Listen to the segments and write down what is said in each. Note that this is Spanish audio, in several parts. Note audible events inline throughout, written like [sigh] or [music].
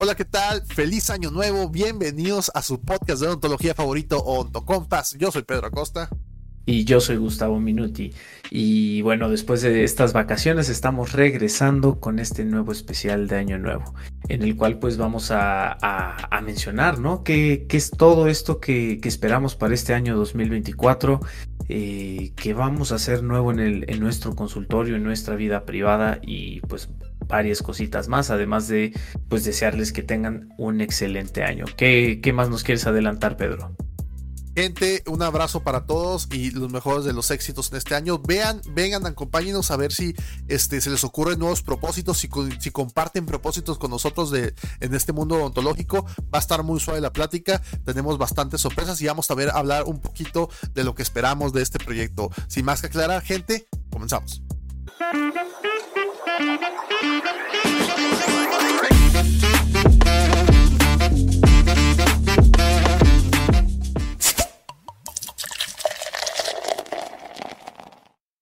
Hola, ¿qué tal? Feliz año nuevo. Bienvenidos a su podcast de odontología favorito, Ontocompas. Yo soy Pedro Acosta. Y yo soy Gustavo Minuti. Y bueno, después de estas vacaciones estamos regresando con este nuevo especial de Año Nuevo, en el cual pues vamos a, mencionar, ¿no? ¿Qué, es todo esto que, esperamos para este año 2024? Eh, que vamos a hacer nuevo en nuestro consultorio, en nuestra vida privada y pues varias cositas más, además de pues desearles que tengan un excelente año. ¿Qué, qué más nos quieres adelantar, Pedro? Gente, un abrazo para todos y los mejores de los éxitos en este año. Vean, vengan, acompáñenos a ver si este, se les ocurren nuevos propósitos, si, si comparten propósitos con nosotros de, en este mundo odontológico. Va a estar muy suave la plática. Tenemos bastantes sorpresas y vamos a ver hablar un poquito de lo que esperamos de este proyecto. Sin más que aclarar, gente, comenzamos.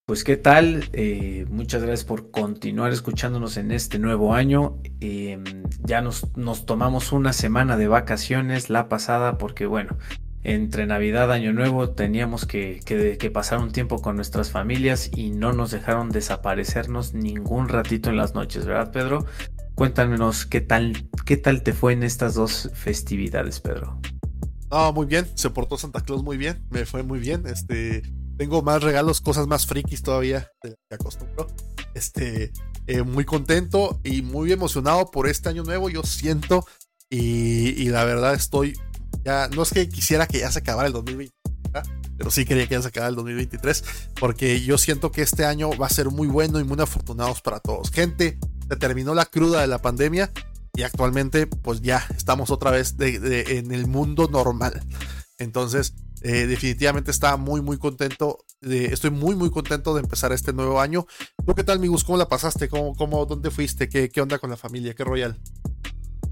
Pues qué tal, eh, muchas gracias por continuar escuchándonos en este nuevo año. Em, ya nos, nos, tomamos una semana de vacaciones la pasada porque bueno, entre Navidad, Año Nuevo teníamos que, que, pasar un tiempo con nuestras familias y no nos dejaron desaparecernos ningún ratito en las noches, ¿verdad Pedro? Cuéntanos qué tal, qué tal te fue en estas dos festividades, Pedro. Ah, muy bien, se portó Santa Claus muy bien, me fue muy bien, este tengo más regalos, cosas más frikis todavía de lo que acostumbro. Este, eh, muy contento y muy emocionado por este año nuevo, yo siento. Y, la verdad estoy ya, no es que quisiera que ya se acabara el 2020, pero sí quería que ya se acabara el 2023, porque yo siento que este año va a ser muy bueno y muy afortunados para todos. Gente, se terminó la cruda de la pandemia y actualmente pues ya estamos otra vez en el mundo normal. Entonces, eh, definitivamente estaba muy, muy contento. estoy muy, muy contento de empezar este nuevo año. ¿Tú qué tal, Migus? ¿Cómo la pasaste? ¿Cómo, cómo, ¿Dónde fuiste? ¿Qué, ¿Qué onda con la familia? ¿Qué royal?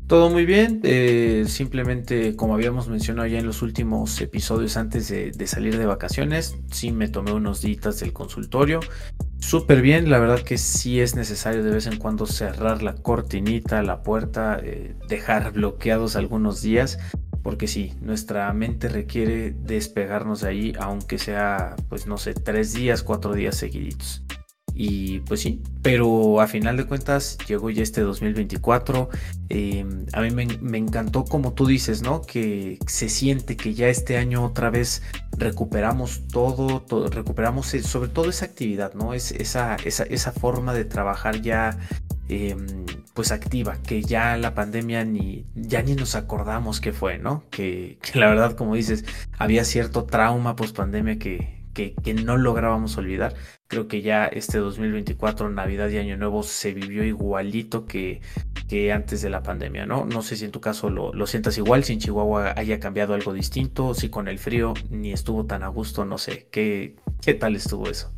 Todo muy bien, eh, simplemente como habíamos mencionado ya en los últimos episodios antes de, salir de vacaciones, sí me tomé unos días del consultorio, súper bien, la verdad que sí es necesario de vez en cuando cerrar la cortinita, la puerta, eh, dejar bloqueados algunos días, porque sí, nuestra mente requiere despegarnos de ahí, aunque sea, pues no sé, tres días, cuatro días seguiditos. Y pues sí, pero a final de cuentas llegó ya este 2024. Em, a mí me, encantó como tú dices, ¿no? Que se siente que ya este año otra vez recuperamos todo, recuperamos eh, sobre todo esa actividad, ¿no? Es esa, esa, esa forma de trabajar ya Em, pues activa, que ya la pandemia ni, ya ni nos acordamos que fue, ¿no? Que, la verdad, como dices, había cierto trauma post pandemia que, que, no lográbamos olvidar. Creo que ya este 2024, Navidad y Año Nuevo, se vivió igualito que, que antes de la pandemia, ¿no? No sé si en tu caso lo, lo, sientas igual, si en Chihuahua haya cambiado algo distinto, si con el frío ni estuvo tan a gusto, no sé. ¿Qué, qué tal estuvo eso?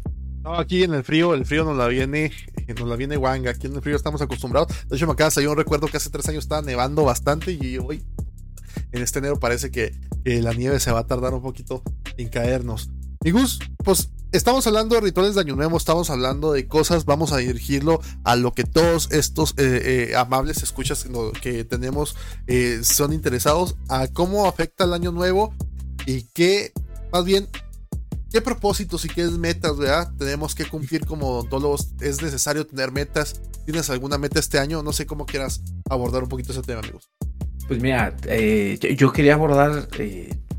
No, aquí en el frío, el frío nos la viene, nos la viene guanga. Aquí en el frío estamos acostumbrados. De hecho, me acaba de un recuerdo que hace tres años estaba nevando bastante y hoy, en este enero, parece que, la nieve se va a tardar un poquito en caernos. Y pues estamos hablando de rituales de Año Nuevo, estamos hablando de cosas, vamos a dirigirlo a lo que todos estos eh, eh, amables escuchas que tenemos eh, son interesados, a cómo afecta el Año Nuevo y qué, más bien, ¿Qué propósitos y qué metas, verdad? Tenemos que cumplir como odontólogos. ¿Es necesario tener metas? ¿Tienes alguna meta este año? No sé cómo quieras abordar un poquito ese tema, amigos. Pues mira, yo, quería abordar,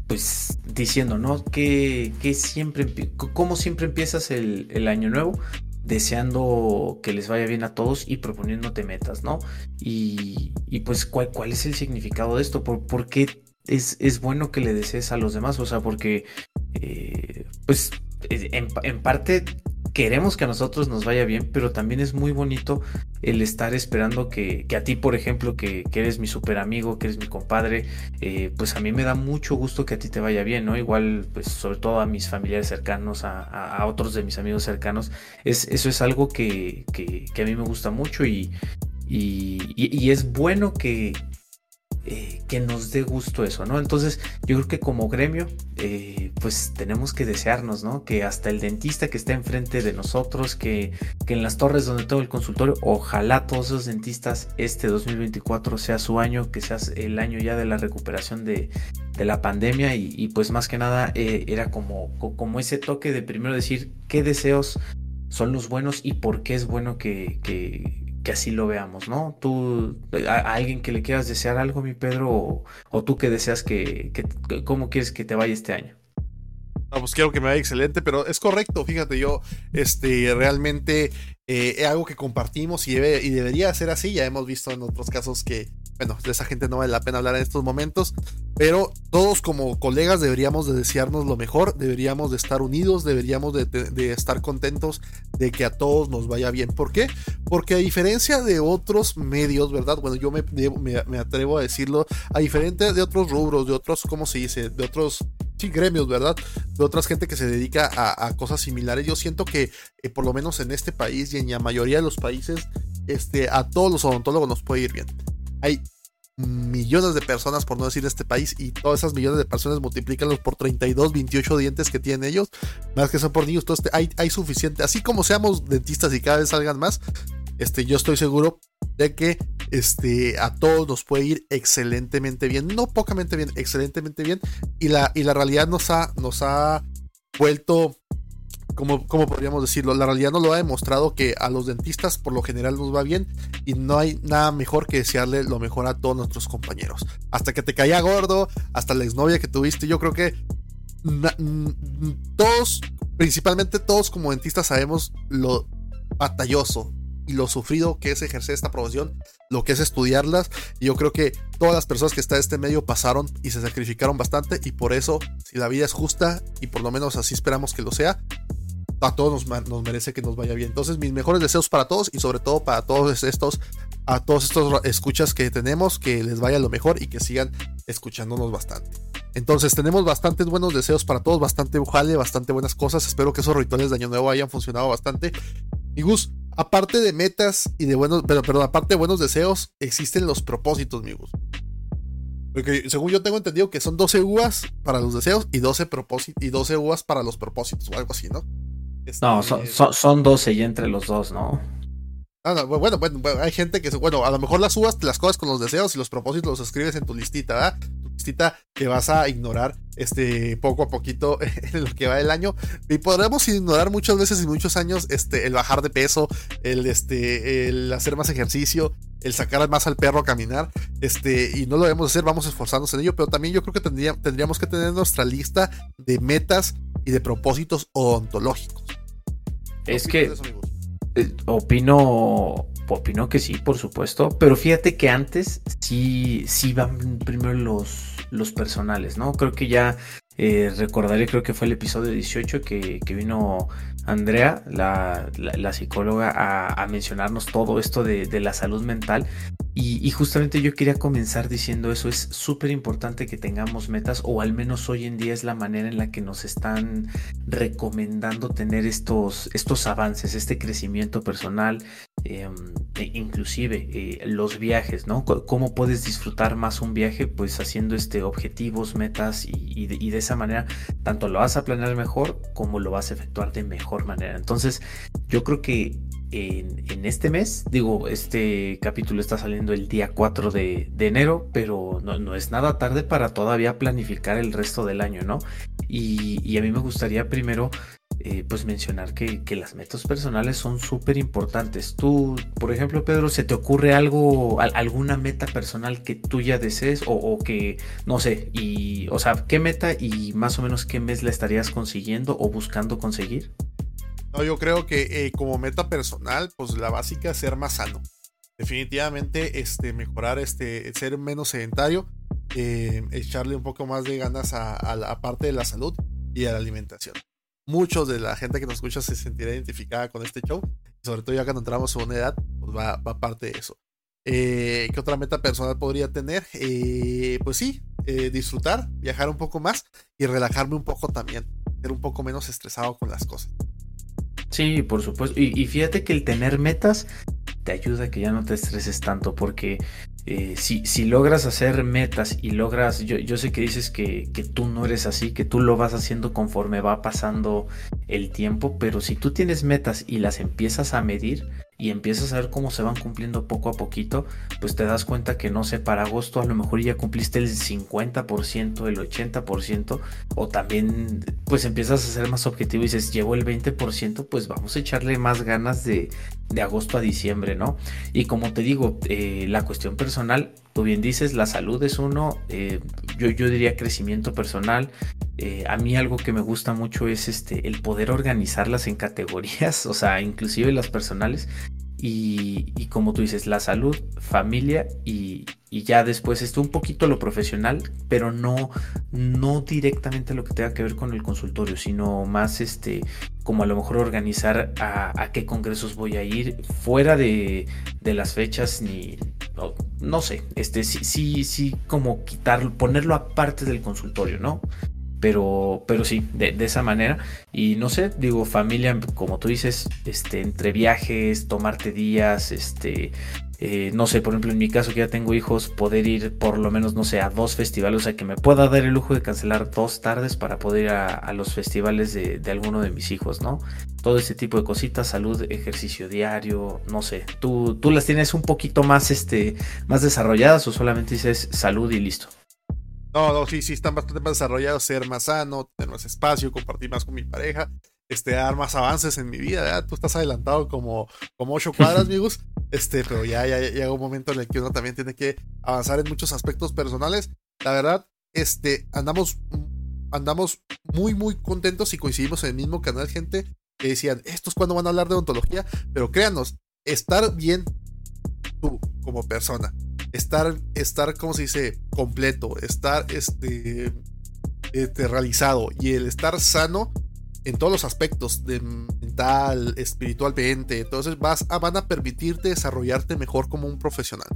pues diciendo, ¿no? Que, siempre, cómo siempre empiezas el, año nuevo, deseando que les vaya bien a todos y proponiéndote metas, ¿no? Y, pues, ¿cuál, ¿cuál, es el significado de esto? ¿Por, por qué es, es, bueno que le desees a los demás? O sea, porque eh, pues en, parte queremos que a nosotros nos vaya bien, pero también es muy bonito el estar esperando que, a ti, por ejemplo, que, eres mi super amigo, que eres mi compadre, eh, pues a mí me da mucho gusto que a ti te vaya bien, ¿no? Igual, pues sobre todo a mis familiares cercanos, a, otros de mis amigos cercanos, es, eso es algo que, a mí me gusta mucho y, y, es bueno que, eh, que nos dé gusto eso, ¿no? Entonces yo creo que como gremio, eh, pues tenemos que desearnos, ¿no? Que hasta el dentista que está enfrente de nosotros, que, en las torres donde todo el consultorio, ojalá todos esos dentistas este 2024 sea su año, que sea el año ya de la recuperación de, la pandemia y, pues más que nada eh, era como, ese toque de primero decir qué deseos son los buenos y por qué es bueno que, así lo veamos, ¿no? Tú, a, alguien que le quieras desear algo, mi Pedro, o, tú que deseas que, que, cómo quieres que te vaya este año. No, pues quiero que me vaya excelente, pero es correcto, fíjate, yo este, realmente eh, es algo que compartimos y, debe, y debería ser así, ya hemos visto en otros casos que bueno, de esa gente no vale la pena hablar en estos momentos, pero todos como colegas deberíamos de desearnos lo mejor, deberíamos de estar unidos, deberíamos de, estar contentos de que a todos nos vaya bien. ¿Por qué? Porque a diferencia de otros medios, ¿verdad? Bueno, yo me, me, atrevo a decirlo, a diferencia de otros rubros, de otros, ¿cómo se dice? De otros sí, gremios, ¿verdad? De otras gente que se dedica a, cosas similares. Yo siento que, eh, por lo menos en este país y en la mayoría de los países, este, a todos los odontólogos nos puede ir bien hay millones de personas, por no decir este país, y todas esas millones de personas multiplícanlos por 32, 28 dientes que tienen ellos, más que son por niños, hay, suficiente, así como seamos dentistas y cada vez salgan más, este, yo estoy seguro de que este, a todos nos puede ir excelentemente bien, no pocamente bien, excelentemente bien, y la, realidad nos ha vuelto ¿cómo, podríamos decirlo? La realidad nos lo ha demostrado que a los dentistas por lo general nos va bien y no hay nada mejor que desearle lo mejor a todos nuestros compañeros. Hasta que te caía gordo, hasta la exnovia que tuviste, yo creo que todos, principalmente todos como dentistas sabemos lo batalloso y lo sufrido que es ejercer esta profesión, lo que es estudiarlas. Y yo creo que todas las personas que están en este medio pasaron y se sacrificaron bastante. Y por eso, si la vida es justa, y por lo menos así esperamos que lo sea, a todos nos, merece que nos vaya bien. Entonces, mis mejores deseos para todos y sobre todo para todos estos, a todos estos escuchas que tenemos, que les vaya lo mejor y que sigan escuchándonos bastante. Entonces, tenemos bastantes buenos deseos para todos, bastante jale, bastante buenas cosas. Espero que esos rituales de Año Nuevo hayan funcionado bastante. Y Gus, aparte de metas y de buenos, pero, aparte de buenos deseos, existen los propósitos, mi. Porque según yo tengo entendido que son 12 uvas para los deseos y 12, y 12 uvas para los propósitos o algo así, ¿no? No, son, son, 12 y entre los dos, ¿no? Ah, bueno, bueno, hay gente que, bueno, a lo mejor las te las cosas con los deseos y los propósitos los escribes en tu listita, ¿verdad? Tu listita que vas a ignorar este, poco a poquito [laughs] en lo que va el año. Y podremos ignorar muchas veces y muchos años este, el bajar de peso, el, este, el hacer más ejercicio, el sacar más al perro a caminar, este, y no lo debemos hacer, vamos esforzándonos en ello, pero también yo creo que tendríamos que tener nuestra lista de metas y de propósitos odontológicos. Es que eh, opino, opino que sí, por supuesto, pero fíjate que antes sí, sí van primero los, los personales, ¿no? Creo que ya eh, recordaré, creo que fue el episodio 18 que, vino Andrea, la, psicóloga, a, mencionarnos todo esto de, de la salud mental. Y, justamente yo quería comenzar diciendo eso, es súper importante que tengamos metas o al menos hoy en día es la manera en la que nos están recomendando tener estos, estos avances, este crecimiento personal, em, e inclusive eh, los viajes, ¿no? ¿Cómo puedes disfrutar más un viaje? Pues haciendo este, objetivos, metas y, de, y de esa manera tanto lo vas a planear mejor como lo vas a efectuar de mejor manera. Entonces yo creo que en, este mes. Digo, este capítulo está saliendo el día 4 de, enero, pero no, es nada tarde para todavía planificar el resto del año, ¿no? Y, a mí me gustaría primero, eh, pues mencionar que, las metas personales son súper importantes. Tú, por ejemplo, Pedro, ¿se te ocurre algo, alguna meta personal que tú ya desees o, o que, no sé, y, o sea, qué meta y más o menos qué mes la estarías consiguiendo o buscando conseguir? Yo creo que eh, como meta personal, pues la básica es ser más sano. Definitivamente, este, mejorar, este, ser menos sedentario, eh, echarle un poco más de ganas a, la parte de la salud y a la alimentación. Muchos de la gente que nos escucha se sentirá identificada con este show, sobre todo ya cuando entramos a una edad, pues va, va parte de eso. Eh, ¿Qué otra meta personal podría tener? pues sí, disfrutar, viajar un poco más y relajarme un poco también, ser un poco menos estresado con las cosas. Sí, por supuesto. Y, fíjate que el tener metas te ayuda a que ya no te estreses tanto porque eh, si, si, logras hacer metas y logras, yo, yo sé que dices que, que, tú no eres así, que tú lo vas haciendo conforme va pasando el tiempo, pero si tú tienes metas y las empiezas a medir, y empiezas a ver cómo se van cumpliendo poco a poquito, pues te das cuenta que no sé, para agosto a lo mejor ya cumpliste el 50%, el 80%, o también pues empiezas a ser más objetivo y dices, llevo el 20%, pues vamos a echarle más ganas de, de agosto a diciembre, ¿no? Y como te digo, eh, la cuestión personal, tú bien dices, la salud es uno, eh, yo, yo diría crecimiento personal, eh, a mí algo que me gusta mucho es este, el poder organizarlas en categorías, [laughs] o sea, inclusive las personales. Y, como tú dices, la salud, familia y, ya después esto un poquito lo profesional, pero no, no directamente lo que tenga que ver con el consultorio, sino más este, como a lo mejor organizar a, qué congresos voy a ir fuera de, de las fechas ni, no, sé, este sí, sí, sí, como quitar, ponerlo aparte del consultorio, ¿no? Pero, pero sí, de, esa manera. Y no sé, digo, familia, como tú dices, este, entre viajes, tomarte días, este, eh, no sé, por ejemplo, en mi caso que ya tengo hijos, poder ir por lo menos, no sé, a dos festivales, o sea, que me pueda dar el lujo de cancelar dos tardes para poder ir a, los festivales de, de, alguno de mis hijos, ¿no? Todo ese tipo de cositas, salud, ejercicio diario, no sé, ¿tú, tú las tienes un poquito más, este, más desarrolladas o solamente dices salud y listo? No, no, sí, sí, están bastante más desarrollados, ser más sano, tener más espacio, compartir más con mi pareja, este, dar más avances en mi vida. Tú estás adelantado como, como ocho cuadras, [laughs] amigos. Este, pero ya, ya, llega un momento en el que uno también tiene que avanzar en muchos aspectos personales. La verdad, este, andamos, andamos muy, muy contentos y coincidimos en el mismo canal, gente, que decían, estos cuando van a hablar de odontología, pero créanos, estar bien tú como persona, estar, estar, ¿cómo se dice? Completo, estar este, este, realizado y el estar sano en todos los aspectos, de mental, espiritualmente, entonces vas a, van a permitirte desarrollarte mejor como un profesional.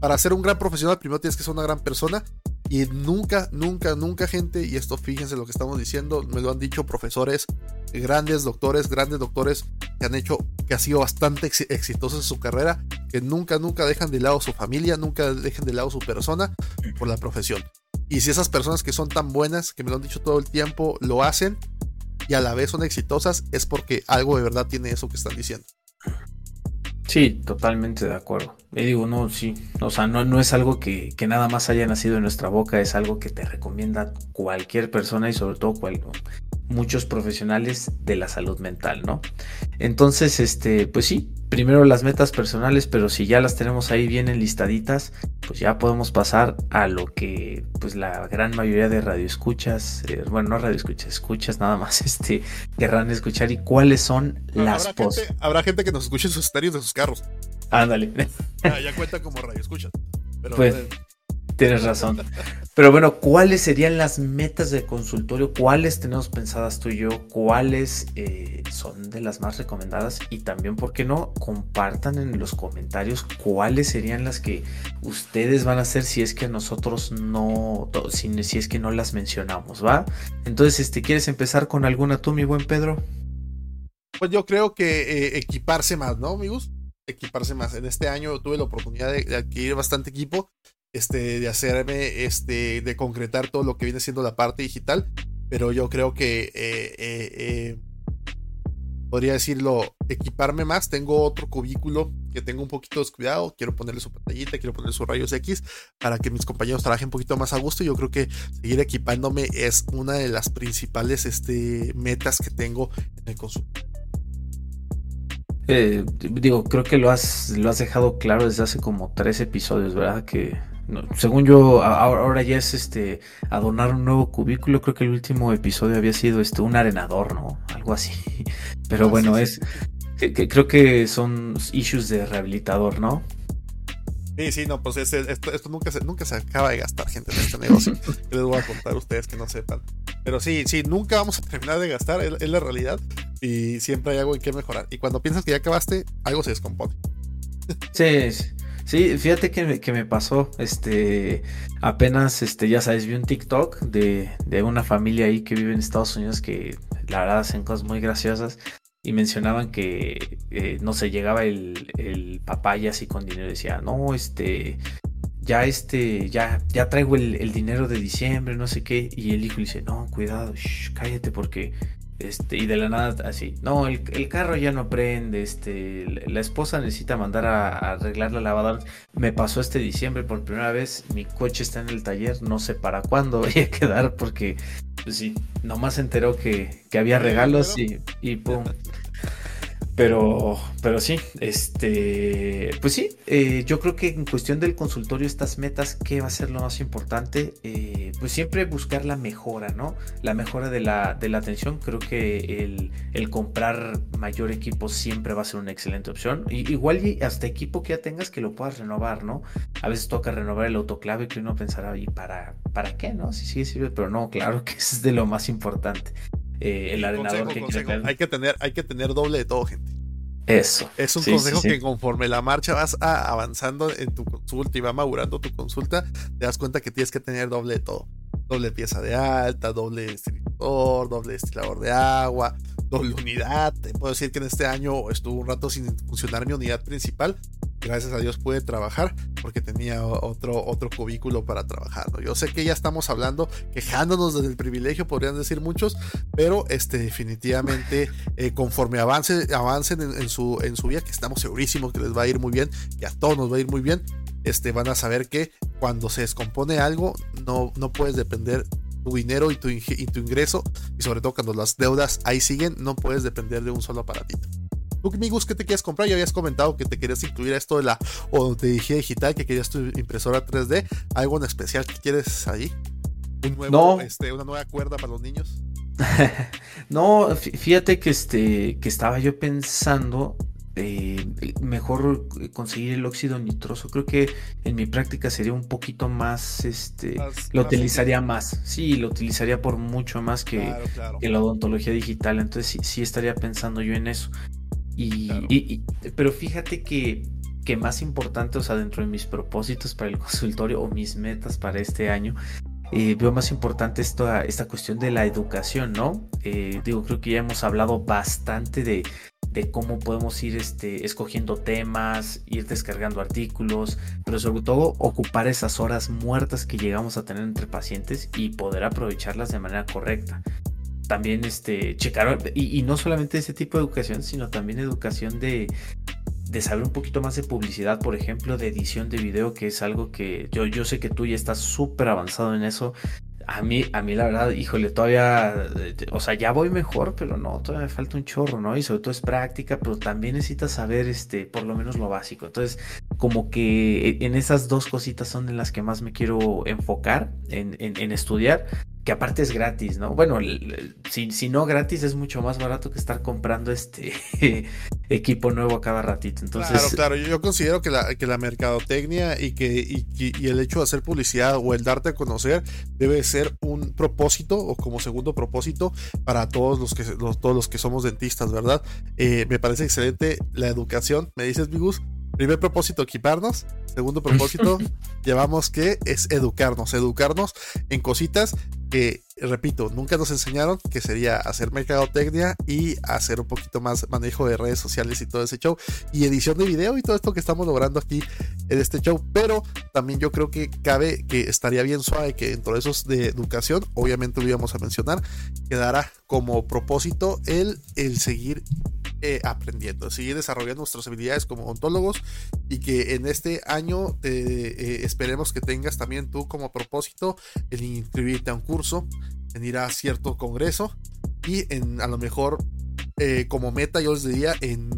Para ser un gran profesional, primero tienes que ser una gran persona y nunca, nunca, nunca gente, y esto fíjense lo que estamos diciendo, me lo han dicho profesores, grandes doctores, grandes doctores que han hecho, que ha sido bastante exitosos en su carrera, que nunca, nunca dejan de lado su familia, nunca dejan de lado su persona por la profesión. Y si esas personas que son tan buenas, que me lo han dicho todo el tiempo, lo hacen y a la vez son exitosas, es porque algo de verdad tiene eso que están diciendo. Sí, totalmente de acuerdo. Y digo, no, sí, o sea, no, no es algo que, que, nada más haya nacido en nuestra boca, es algo que te recomienda cualquier persona y sobre todo cual, muchos profesionales de la salud mental, ¿no? Entonces, este, pues sí, primero las metas personales, pero si ya las tenemos ahí bien enlistaditas, pues ya podemos pasar a lo que pues la gran mayoría de radioescuchas, eh, bueno, no radioescuchas, escuchas nada más, [laughs] este, querrán escuchar y cuáles son las pos. habrá gente que nos escuche en sus estéreos de sus carros. Ándale. Ya, cuenta como radioescuchas. Pero, pues, Tienes razón. Pero bueno, ¿cuáles serían las metas de consultorio? ¿Cuáles tenemos pensadas tú y yo? ¿Cuáles eh, son de las más recomendadas? Y también, ¿por qué no? Compartan en los comentarios cuáles serían las que ustedes van a hacer si es que nosotros no, si, si es que no las mencionamos, ¿va? Entonces, este, ¿quieres empezar con alguna tú, mi buen Pedro? Pues yo creo que eh, equiparse más, ¿no, amigos? Equiparse más. En este año tuve la oportunidad de adquirir bastante equipo este, de hacerme, este, de concretar todo lo que viene siendo la parte digital, pero yo creo que eh, eh, eh, podría decirlo, equiparme más. Tengo otro cubículo que tengo un poquito descuidado, quiero ponerle su pantallita, quiero ponerle sus rayos X para que mis compañeros trabajen un poquito más a gusto. Yo creo que seguir equipándome es una de las principales este, metas que tengo en el consumo. digo, creo que lo has, lo has dejado claro desde hace como tres episodios, ¿verdad? Que según yo, ahora ya es este adornar un nuevo cubículo. Creo que el último episodio había sido este un arenador, ¿no? Algo así. [laughs] Pero ah, bueno, es. creo que son issues de rehabilitador, ¿no? Sí, sí, no, pues esto, esto, nunca, se, nunca se acaba de gastar, gente, en este negocio. [laughs] que les voy a contar a ustedes que no sepan. Pero sí, sí, nunca vamos a terminar de gastar, es, la realidad. Y siempre hay algo en que mejorar. Y cuando piensas que ya acabaste, algo se descompone. sí, sí. Sí, fíjate que me, pasó, este, apenas, este, ya sabes, vi un TikTok de, de una familia ahí que vive en Estados Unidos que la verdad hacen cosas muy graciosas y mencionaban que, eh, no sé, llegaba el, el papá y así con dinero decía, no, este, ya este, ya, ya traigo el, dinero de diciembre, no sé qué. Y el hijo le dice, no, cuidado, cállate porque este, y de la nada así, no, el, carro ya no prende, este, la esposa necesita mandar a, arreglar la lavadora. Me pasó este diciembre por primera vez, mi coche está en el taller, no sé para cuándo [laughs] voy a quedar porque, pues sí, nomás se enteró que, que había regalos y, y pum. Pero, pero sí, este, pues sí, eh, yo creo que en cuestión del consultorio, estas metas, ¿qué va a ser lo más importante? Eh, pues siempre buscar la mejora, ¿no? La mejora de la, de la atención. Creo que el, el, comprar mayor equipo siempre va a ser una excelente opción. Igual y hasta equipo que ya tengas que lo puedas renovar, ¿no? A veces toca renovar el autoclave que uno pensará, ¿y para, para qué, no? Sí, sí, sirve, pero no, claro que es de lo más importante. Eh, el arenador que Hay que tener, hay que tener doble de todo, gente. Eso. Es un consejo que conforme la marcha vas avanzando en tu consulta y va madurando tu consulta, te das cuenta que tienes que tener doble de todo. Doble pieza de alta, doble distribuidor, doble destilador de agua, doble unidad. Te puedo decir que en este año estuvo un rato sin funcionar mi unidad principal gracias a Dios pude trabajar porque tenía otro, otro cubículo para trabajar. Yo sé que ya estamos hablando, quejándonos del privilegio, podrían decir muchos, pero este, definitivamente eh, conforme avance, avancen en, su, en su vida, que estamos segurísimos que les va a ir muy bien, que a todos nos va a ir muy bien, este, van a saber que cuando se descompone algo, no, no puedes depender tu dinero y tu, y tu ingreso, y sobre todo cuando las deudas ahí siguen, no puedes depender de un solo aparatito. ¿Tú, amigos, qué te quieres comprar? Ya habías comentado que te querías incluir a esto de la odontología digital, que querías tu impresora 3D. ¿Algo en especial que quieres ahí? ¿Un nuevo, este, ¿Una nueva cuerda para los niños? [laughs] no, fíjate que, este, que estaba yo pensando eh, mejor conseguir el óxido nitroso. Creo que en mi práctica sería un poquito más, este, lo utilizaría más. Sí, lo utilizaría por mucho más que, la odontología digital. Entonces sí, sí, estaría pensando yo en eso. Y, pero fíjate que, que más importante, o sea, dentro de mis propósitos para el [laughs] consultorio o mis metas para este año, eh, veo más importante esta, esta cuestión de la educación, ¿no? Eh, digo, creo que ya hemos hablado bastante de, de cómo podemos ir este, escogiendo temas, ir descargando artículos, pero sobre todo ocupar esas horas muertas que llegamos a tener entre pacientes y poder aprovecharlas de manera correcta también este, checar, y, no solamente ese tipo de educación, sino también educación de, de saber un poquito más de publicidad, por ejemplo, de edición de video, que es algo que yo, yo sé que tú ya estás súper avanzado en eso. A mí, a mí la verdad, híjole, todavía, o sea, ya voy mejor, pero no, todavía me falta un chorro, ¿no? Y sobre todo es práctica, pero también necesitas saber, este, por lo menos lo básico. Entonces, como que en esas dos cositas son en las que más me quiero enfocar en, en, en estudiar que aparte es gratis, ¿no? Bueno, si, si, no gratis es mucho más barato que estar comprando este [laughs] equipo nuevo a cada ratito. Entonces, claro, claro, yo considero que la, que la mercadotecnia y que y, el hecho de hacer publicidad o el darte a conocer debe ser un propósito o como segundo propósito para todos los que todos los que somos dentistas, ¿verdad? Eh, me parece excelente la educación. Me dices, Bigus, Primer propósito, equiparnos. Segundo propósito, [laughs] llevamos que es educarnos, educarnos en cositas que, repito, nunca nos enseñaron, que sería hacer mercadotecnia y hacer un poquito más manejo de redes sociales y todo ese show, y edición de video y todo esto que estamos logrando aquí en este show. Pero también yo creo que cabe que estaría bien suave que dentro de esos de educación, obviamente lo íbamos a mencionar, quedara como propósito el, el seguir eh, aprendiendo, seguir desarrollando nuestras habilidades como ontólogos y que en este año eh, eh, esperemos que tengas también tú como propósito el inscribirte a un curso, en ir a cierto congreso y en a lo mejor como meta yo les diría en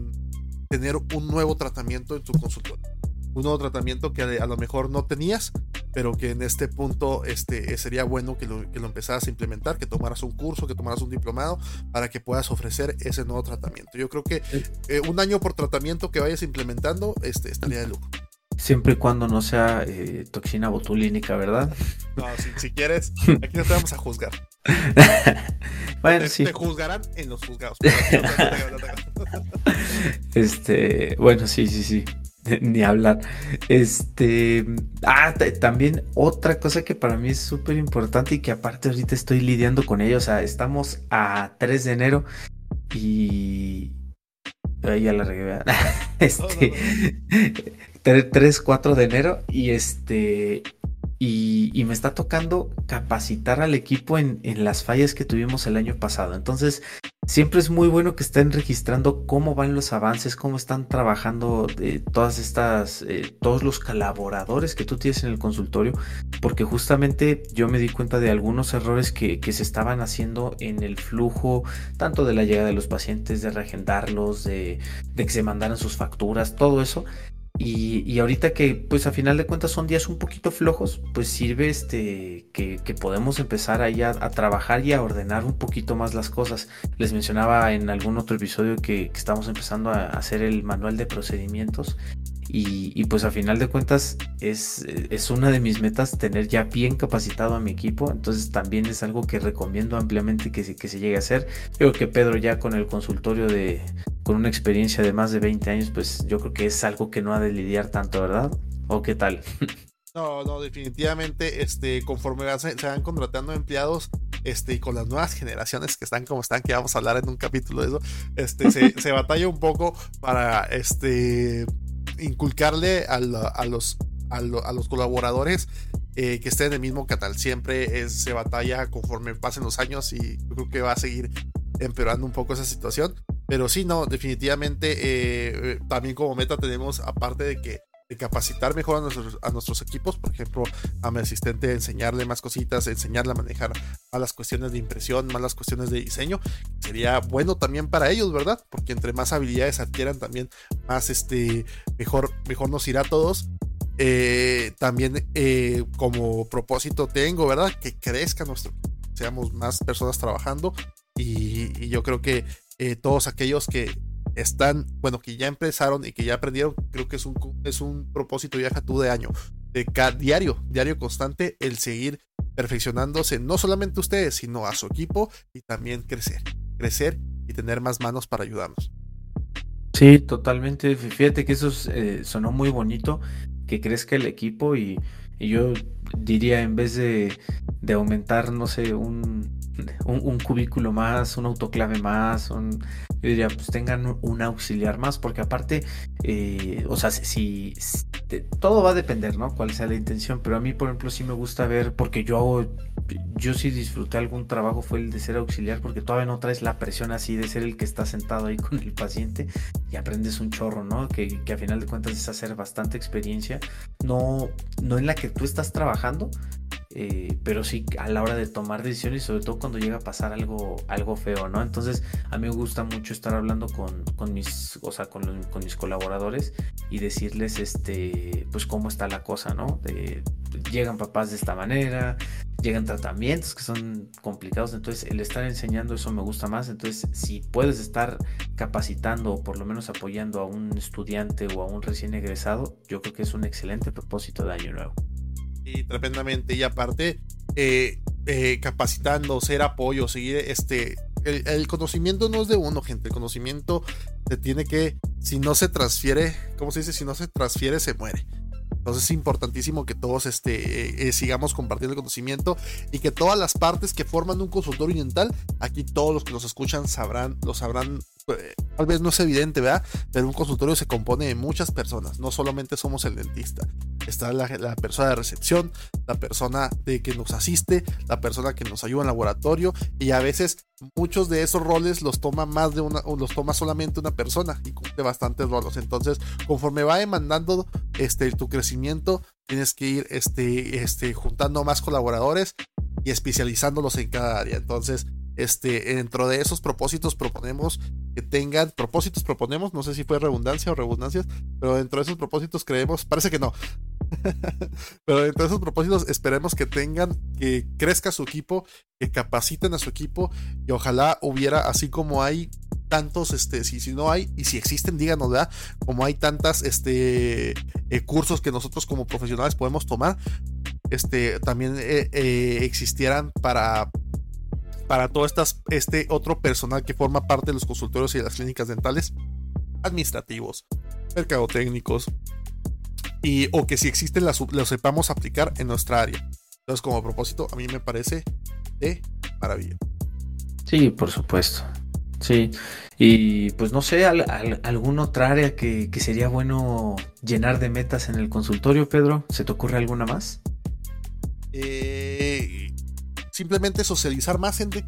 tener un nuevo tratamiento en tu consultorio un nuevo tratamiento que a, lo mejor no tenías, pero que en este punto este, sería bueno que lo, que lo empezaras a implementar, que tomaras un curso, que tomaras un diplomado para que puedas ofrecer ese nuevo tratamiento. Yo creo que eh, un año por tratamiento que vayas implementando este, estaría de lujo. Siempre y cuando no sea eh, toxina botulínica, ¿verdad? [laughs] No, si, quieres, aquí no te vamos a juzgar. [laughs] bueno, te, sí. Te juzgarán en los juzgados. este, bueno, sí, sí, sí. [laughs] Ni hablar. Este. Ah, también otra cosa que para mí es súper importante y que aparte ahorita estoy lidiando con ello. O sea, estamos a 3 de enero y. ya la regué, [laughs] este, 3, 4 de enero y este, y, me está tocando capacitar al equipo en, las fallas que tuvimos el año pasado. Entonces, siempre es muy bueno que estén registrando cómo van los avances, cómo están trabajando eh, todas estas, eh, todos los colaboradores que tú tienes en el consultorio, porque justamente yo me di cuenta de algunos errores que, se estaban haciendo en el flujo, tanto de la llegada de los pacientes, de reagendarlos, de, de que se mandaran sus facturas, todo eso. Y, ahorita que pues a final de cuentas son días un poquito flojos, pues sirve este que, podemos empezar ahí a, trabajar y a ordenar un poquito más las cosas. Les mencionaba en algún otro episodio que, que estamos empezando a hacer el manual de procedimientos y, pues a final de cuentas es, es, una de mis metas tener ya bien capacitado a mi equipo. Entonces también es algo que recomiendo ampliamente que se, que se llegue a hacer. Creo que Pedro ya con el consultorio de, con una experiencia de más de 20 años, pues yo creo que es algo que no ha de lidiar tanto, ¿verdad? ¿O qué tal? [laughs] No, no, definitivamente, este, conforme se, van contratando empleados, este, y con las nuevas generaciones que están como están, que vamos a hablar en un capítulo de eso, este, se, [laughs] se batalla un poco para, este, inculcarle a, los, a, los colaboradores eh, que estén en el mismo canal. Siempre se batalla conforme pasen los años y creo que va a seguir empeorando un poco esa situación. Pero sí, no, definitivamente eh, eh, también como meta tenemos, aparte de que de capacitar mejor a nuestros, a equipos, por ejemplo, a mi asistente enseñarle más cositas, enseñarle a manejar más las cuestiones de impresión, más las cuestiones de diseño, sería bueno también para ellos, ¿verdad? Porque entre más habilidades adquieran también más este mejor, mejor nos irá a todos. Eh, también eh, como propósito tengo, ¿verdad? Que crezca nuestro, seamos más personas trabajando y, yo creo que eh, todos aquellos que están, bueno, que ya empezaron y que ya aprendieron, creo que es un, es un propósito ya tú de año, de cada diario, diario constante, el seguir perfeccionándose, no solamente ustedes, sino a su equipo y también crecer, crecer y tener más manos para ayudarnos. Sí, totalmente. Fíjate que eso eh, sonó muy bonito, que crezca el equipo y, yo diría en vez de, de aumentar, no sé, un, un, cubículo más, un autoclave más, un, yo diría, pues tengan un auxiliar más, porque aparte, eh, o sea, si, todo va a depender, ¿no? Cuál sea la intención, pero a mí, por ejemplo, sí me gusta ver, porque yo hago, yo sí disfruté algún trabajo, fue el de ser auxiliar, porque todavía no traes la presión así de ser el que está sentado ahí con el paciente y aprendes un chorro, ¿no? Que, que a final de cuentas es hacer bastante experiencia, no, no en la que tú estás trabajando, eh, pero sí a la hora de tomar decisiones, sobre todo cuando llega a pasar algo, algo feo, ¿no? Entonces a mí me gusta mucho estar hablando con, con mis, o con, con, mis colaboradores y decirles, este, pues cómo está la cosa, ¿no? llegan papás de esta manera, llegan tratamientos que son complicados, entonces el estar enseñando eso me gusta más, entonces si puedes estar capacitando o por lo menos apoyando a un estudiante o a un recién egresado, yo creo que es un excelente propósito de año nuevo y tremendamente. Y aparte, eh, eh, capacitando, ser apoyo, seguir este. El, conocimiento no es de uno, gente. El conocimiento se tiene que. Si no se transfiere, ¿cómo se dice? Si no se transfiere, se muere. Entonces es importantísimo que todos este, eh, sigamos compartiendo el conocimiento y que todas las partes que forman un consultorio dental, aquí todos los que nos escuchan sabrán, lo sabrán eh, tal vez no es evidente, ¿verdad? Pero un consultorio se compone de muchas personas, no solamente somos el dentista. Está la, persona de recepción, la persona de que nos asiste, la persona que nos ayuda en laboratorio y a veces muchos de esos roles los toma más de una, los toma solamente una persona y cumple bastantes roles. Entonces, conforme va demandando este, tu crecimiento, tienes que ir este, este, juntando más colaboradores y especializándolos en cada área. Entonces, este, dentro de esos propósitos proponemos que tengan, propósitos proponemos, no sé si fue redundancia o redundancias, pero dentro de esos propósitos creemos, parece que no, [laughs] pero dentro de esos propósitos esperemos que tengan, que crezca su equipo, que capaciten a su equipo y ojalá hubiera, así como hay tantos, este, si, si no hay, y si existen, díganos, ¿verdad? Como hay tantas, este, eh, cursos que nosotros como profesionales podemos tomar, este, también eh, eh, existieran para para todo estas, este otro personal que forma parte de los consultorios y de las clínicas dentales, administrativos, mercadotécnicos, y, o que si existen las, los sepamos aplicar en nuestra área. Entonces, como propósito, a mí me parece de maravilla. Sí, por supuesto. Sí, y pues no sé, alguna otra área que, sería bueno llenar de metas en el consultorio, Pedro, ¿se te ocurre alguna más? Eh, simplemente socializar más gente.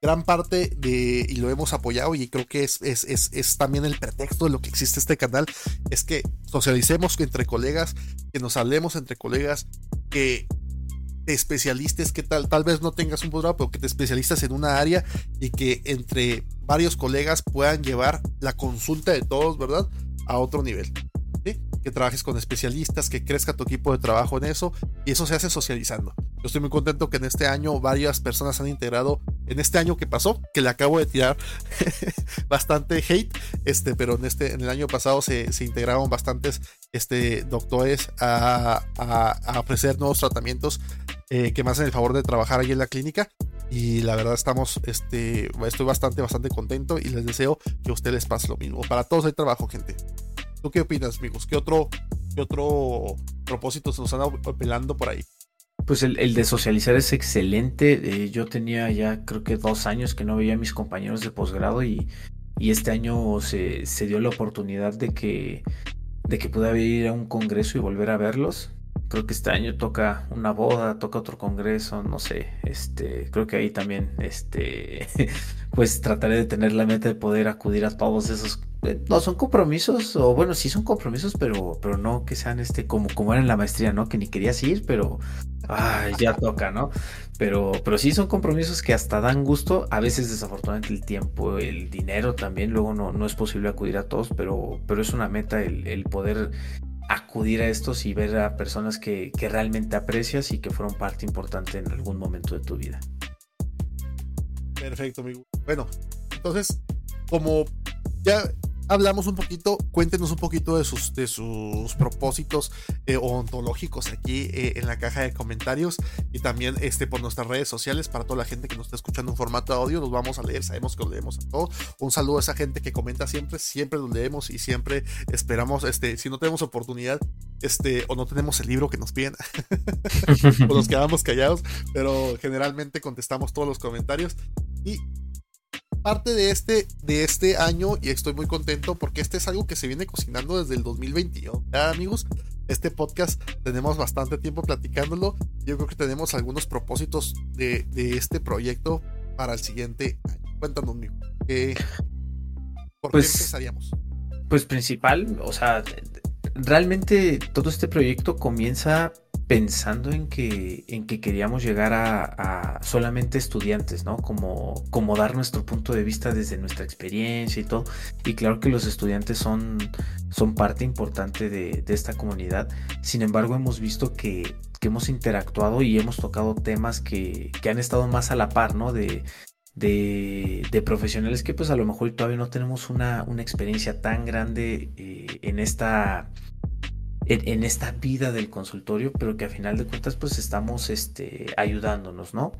Gran parte de, y lo hemos apoyado y creo que es, es, es, también el pretexto de lo que existe este canal, es que socialicemos entre colegas, que nos hablemos entre colegas, que te especialistas, que tal, tal vez no tengas un posgrado, pero que te especialistas en una área y que entre varios colegas puedan llevar la consulta de todos, ¿verdad? A otro nivel. Que trabajes con especialistas, que crezca tu equipo de trabajo en eso y eso se hace socializando. Yo estoy muy contento que en este año varias personas han integrado, en este año que pasó, que le acabo de tirar [laughs] bastante hate, este, pero en, este, en el año pasado se, se integraron bastantes este, doctores a, a, ofrecer nuevos tratamientos eh, que me hacen el favor de trabajar ahí en la clínica. Y la verdad estamos, este, estoy bastante, bastante contento y les deseo que a ustedes les pase lo mismo. Para todos hay trabajo, gente. ¿Tú qué opinas, amigos? ¿Qué otro, qué otro propósito se nos han apelando por ahí? Pues el, de socializar es excelente. Eh, yo tenía ya creo que dos años que no veía a mis compañeros de posgrado y, y este año se, se, dio la oportunidad de que, de que pude ir a un congreso y volver a verlos creo que este año toca una boda, toca otro congreso, no sé, este, creo que ahí también, este, [laughs] pues trataré de tener la meta de poder acudir a todos esos, eh, no son compromisos, o bueno, sí son compromisos, pero, pero no que sean este, como, como era en la maestría, ¿no? Que ni querías ir, pero, ay, ya toca, ¿no? Pero, pero sí son compromisos que hasta dan gusto, a veces desafortunadamente el tiempo, el dinero también, luego no, no es posible acudir a todos, pero, pero es una meta el, el poder acudir a estos y ver a personas que, realmente aprecias y que fueron parte importante en algún momento de tu vida. Perfecto, amigo. Bueno, entonces, como ya hablamos un poquito, cuéntenos un poquito de sus, de sus propósitos eh, ontológicos aquí eh, en la caja de comentarios y también este, por nuestras redes sociales para toda la gente que nos está escuchando en formato audio, nos vamos a leer, sabemos que lo leemos a todos. Un saludo a esa gente que comenta siempre, siempre lo leemos y siempre esperamos, este, si no tenemos oportunidad, este, o no tenemos el libro que nos piden, [laughs] o nos quedamos callados, pero generalmente contestamos todos los comentarios. Y parte de este, de este año y estoy muy contento porque este es algo que se viene cocinando desde el 2021. ¿Ya, amigos? Este podcast tenemos bastante tiempo platicándolo. Yo creo que tenemos algunos propósitos de, este proyecto para el siguiente año. Cuéntanos, amigo. ¿Por pues, qué empezaríamos? Pues principal, o sea, realmente todo este proyecto comienza pensando en que, en que queríamos llegar a, solamente estudiantes, ¿no? Como, como dar nuestro punto de vista desde nuestra experiencia y todo. Y claro que los estudiantes son, son parte importante de, esta comunidad. Sin embargo, hemos visto que, hemos interactuado y hemos tocado temas que, han estado más a la par, ¿no? De, de, profesionales que pues a lo mejor todavía no tenemos una, una experiencia tan grande eh, en esta en, esta vida del consultorio, pero que a final de cuentas pues estamos este, ayudándonos, ¿no?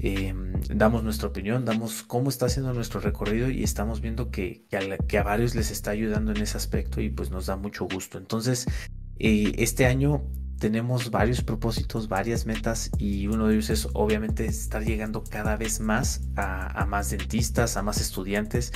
Em, damos nuestra opinión, damos cómo está haciendo nuestro recorrido y estamos viendo que, que, a, varios les está ayudando en ese aspecto y pues nos da mucho gusto. Entonces, eh, este año tenemos varios propósitos, varias metas y uno de ellos es obviamente estar llegando cada vez más a, a más dentistas, a más estudiantes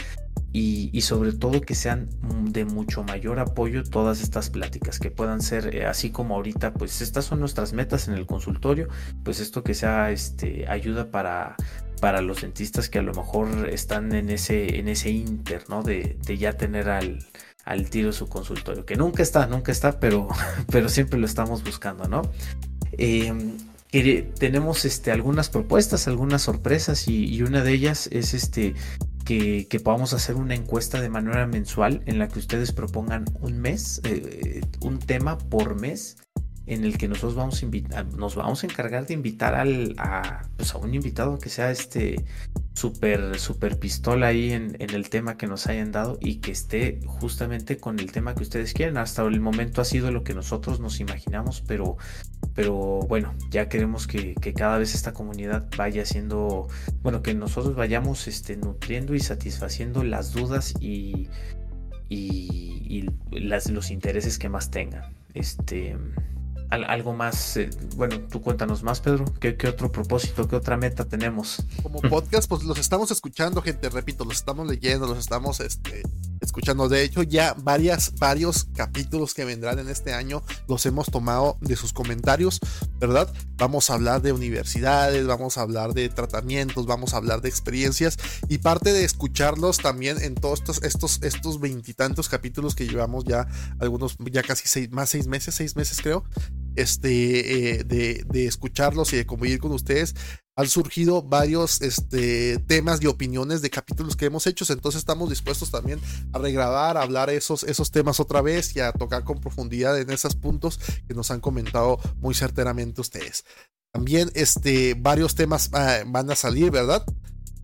y, sobre todo que sean de mucho mayor apoyo todas estas pláticas, que puedan ser eh, así como ahorita, pues estas son nuestras metas en el consultorio, pues esto que sea este, ayuda para, para los dentistas que a lo mejor están en ese, en ese inter, ¿no? De, ya tener al, al tiro su consultorio, que nunca está, nunca está, pero, [laughs] pero siempre lo estamos buscando, ¿no? Em, tenemos este, algunas propuestas, algunas sorpresas y, una de ellas es este que, podamos hacer una encuesta de manera mensual en la que ustedes propongan un mes, eh, un tema por mes en el que nosotros vamos a invitar, nos vamos a encargar de invitar al, a, pues a un invitado que sea este super, super pistola ahí en, el tema que nos hayan dado y que esté justamente con el tema que ustedes quieren. Hasta el momento ha sido lo que nosotros nos imaginamos, pero, pero bueno, ya queremos que, cada vez esta comunidad vaya siendo, bueno, que nosotros vayamos este, nutriendo y satisfaciendo las dudas y, y, las, los intereses que más tengan. Este algo más, eh, bueno, tú cuéntanos más, Pedro, ¿Qué, otro propósito, qué otra meta tenemos? Como podcast, pues los estamos escuchando, gente, repito, los estamos leyendo, los estamos este, escuchando. De hecho, ya varias, varios capítulos que vendrán en este año los hemos tomado de sus comentarios, ¿verdad? Vamos a hablar de universidades, vamos a hablar de tratamientos, vamos a hablar de experiencias y parte de escucharlos también en todos estos, estos, estos veintitantos capítulos que llevamos ya, algunos ya casi seis, más seis meses, seis meses creo, este, eh, de, escucharlos y de convivir con ustedes, han surgido varios este, temas y opiniones de capítulos que hemos hecho, entonces estamos dispuestos también a regrabar, a hablar esos, esos temas otra vez y a tocar con profundidad en esos puntos que nos han comentado muy certeramente ustedes. También este, varios temas ah, van a salir, ¿verdad?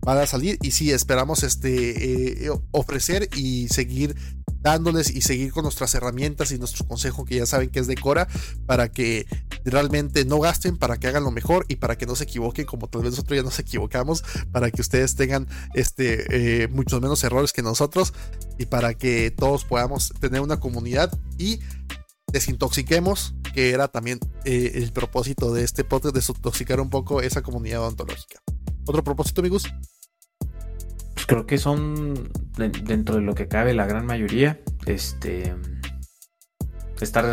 Van a salir y sí, esperamos este, eh, ofrecer y seguir dándoles y seguir con nuestras herramientas y nuestro consejo que ya saben que es de Cora para que realmente no gasten, para que hagan lo mejor y para que no se equivoquen como tal vez nosotros ya nos equivocamos, para que ustedes tengan este, eh, muchos menos errores que nosotros y para que todos podamos tener una comunidad y desintoxiquemos, que era también eh, el propósito de este podcast, desintoxicar un poco esa comunidad odontológica. ¿Otro propósito, amigos? Creo que son dentro de lo que cabe la gran mayoría. Este. Estar,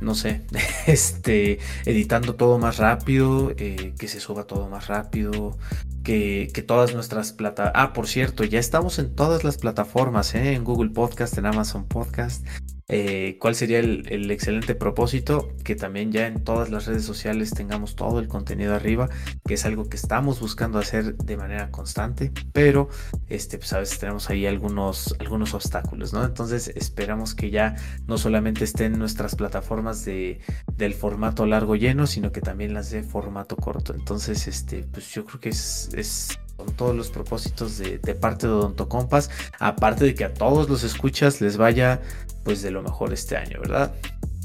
no sé, [laughs] este, editando todo más rápido, eh, que se suba todo más rápido, que, que todas nuestras plataformas. Ah, por cierto, ya estamos en todas las plataformas, ¿eh? en Google Podcast, en Amazon Podcast, eh, ¿Cuál sería el, excelente propósito? Que también ya en todas las redes sociales tengamos todo el contenido arriba, que es algo que estamos buscando hacer de manera constante, pero este, pues a veces tenemos ahí algunos, algunos obstáculos, ¿no? Entonces esperamos que ya no solamente estén nuestras plataformas de, del formato largo lleno, sino que también las de formato corto. Entonces, este, pues yo creo que es, es con todos los propósitos de, parte de Odonto Compas, aparte de que a todos los escuchas les vaya pues de lo mejor este año, ¿verdad?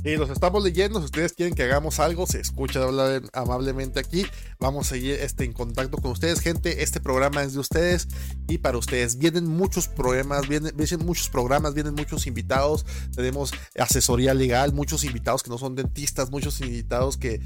Y los estamos leyendo. Si ustedes quieren que hagamos algo, se escucha hablar amablemente aquí. Vamos a seguir este, en contacto con ustedes, gente. Este programa es de ustedes y para ustedes. Vienen muchos programas, vienen, vienen muchos programas, vienen muchos invitados. Tenemos asesoría legal, muchos invitados que no son dentistas, muchos invitados que,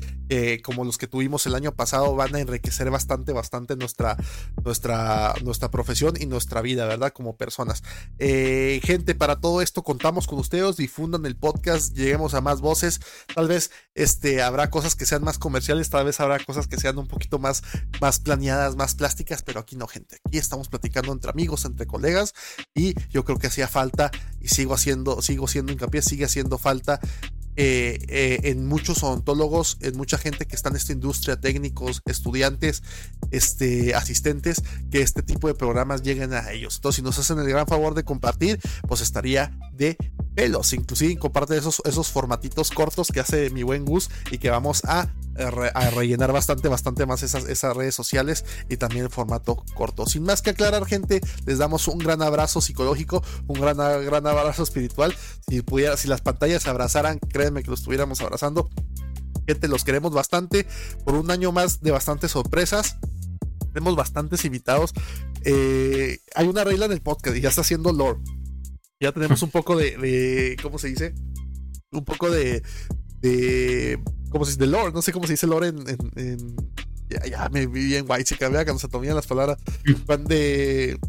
como los que tuvimos el año pasado, van a enriquecer bastante, bastante nuestra, nuestra, nuestra profesión y nuestra vida, ¿verdad? Como personas. Eh, gente, para todo esto contamos con ustedes. Difundan el podcast, lleguemos a más más voces, tal vez este, habrá cosas que sean más comerciales, tal vez habrá cosas que sean un poquito más, más planeadas, más plásticas, pero aquí no, gente. Aquí estamos platicando entre amigos, entre colegas, y yo creo que hacía falta, y sigo haciendo, sigo siendo hincapié, sigue haciendo falta eh, eh, en muchos odontólogos, en mucha gente que está en esta industria, técnicos, estudiantes, este, asistentes, que este tipo de programas lleguen a ellos. Entonces, si nos hacen el gran favor de compartir, pues estaría de pelos. Inclusive comparte esos, esos formatitos cortos que hace mi buen Gus y que vamos a, a rellenar bastante, bastante más esas, esas redes sociales y también el formato corto. Sin más que aclarar, gente, les damos un gran abrazo psicológico, un gran, gran abrazo espiritual. Si pudiera, si las pantallas se abrazaran, créanme que lo estuviéramos abrazando. Gente, los queremos bastante. Por un año más de bastantes sorpresas. Tenemos bastantes invitados. Eh, hay una regla en el podcast y ya está haciendo lore ya tenemos un poco de, ¿cómo se dice? Un poco de, de, ¿cómo se dice? De lore, no sé cómo se dice lore en, en, ya, ya, me vi en white, chica, vea que nos atomían las palabras, van de,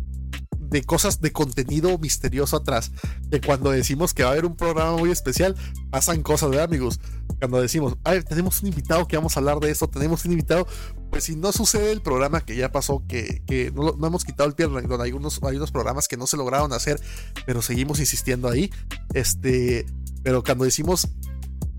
de cosas de contenido misterioso atrás. De cuando decimos que va a haber un programa muy especial, pasan cosas, ¿verdad, amigos? Cuando decimos, Ay, tenemos un invitado que vamos a hablar de esto, tenemos un invitado, pues si no sucede el programa que ya pasó, que, que no, no, hemos quitado el pie, donde hay unos, hay unos programas que no se lograron hacer, pero seguimos insistiendo ahí. Este, pero cuando decimos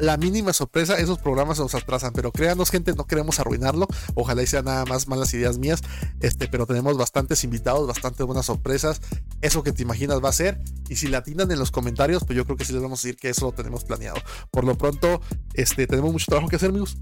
la mínima sorpresa, esos programas nos atrasan, pero créanos gente, no queremos arruinarlo, ojalá y sea nada más malas ideas mías, este, pero tenemos bastantes invitados, bastantes buenas sorpresas, eso que te imaginas va a ser, y si la atinan en los comentarios, pues yo creo que sí les vamos a decir que eso lo tenemos planeado. Por lo pronto, este, tenemos mucho trabajo que hacer, amigos.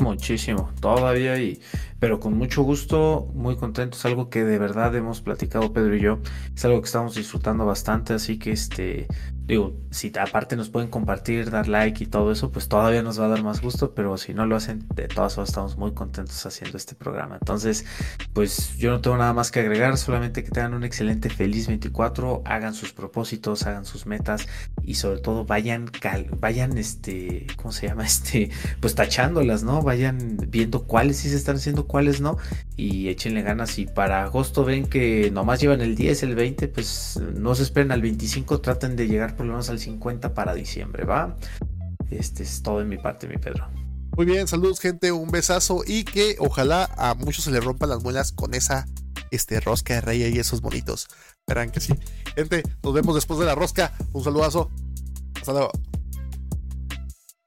Muchísimo, todavía y pero con mucho gusto, muy contentos, algo que de verdad hemos platicado Pedro y yo, es algo que estamos disfrutando bastante, así que este Digo, si aparte nos pueden compartir, dar like y todo eso, pues todavía nos va a dar más gusto, pero si no lo hacen, de todas formas estamos muy contentos haciendo este programa. Entonces, pues yo no tengo nada más que agregar, solamente que tengan un excelente feliz 24, hagan sus propósitos, hagan sus metas y sobre todo vayan, vayan, este, ¿cómo se llama? [laughs] Este, pues tachándolas, ¿no? Vayan viendo cuáles sí se están haciendo, cuáles no, y échenle ganas. Y para agosto ven que nomás llevan el 10, el 20, pues no se esperen al 25, traten de llegar por lo menos al 50 para diciembre, ¿va? Este es todo de mi parte, mi Pedro. Muy bien, saludos gente, un besazo y que ojalá a muchos se les rompan las muelas con esa este, rosca de rey y esos bonitos. Verán que sí. Gente, nos vemos después de la rosca. Un saludazo. Hasta luego.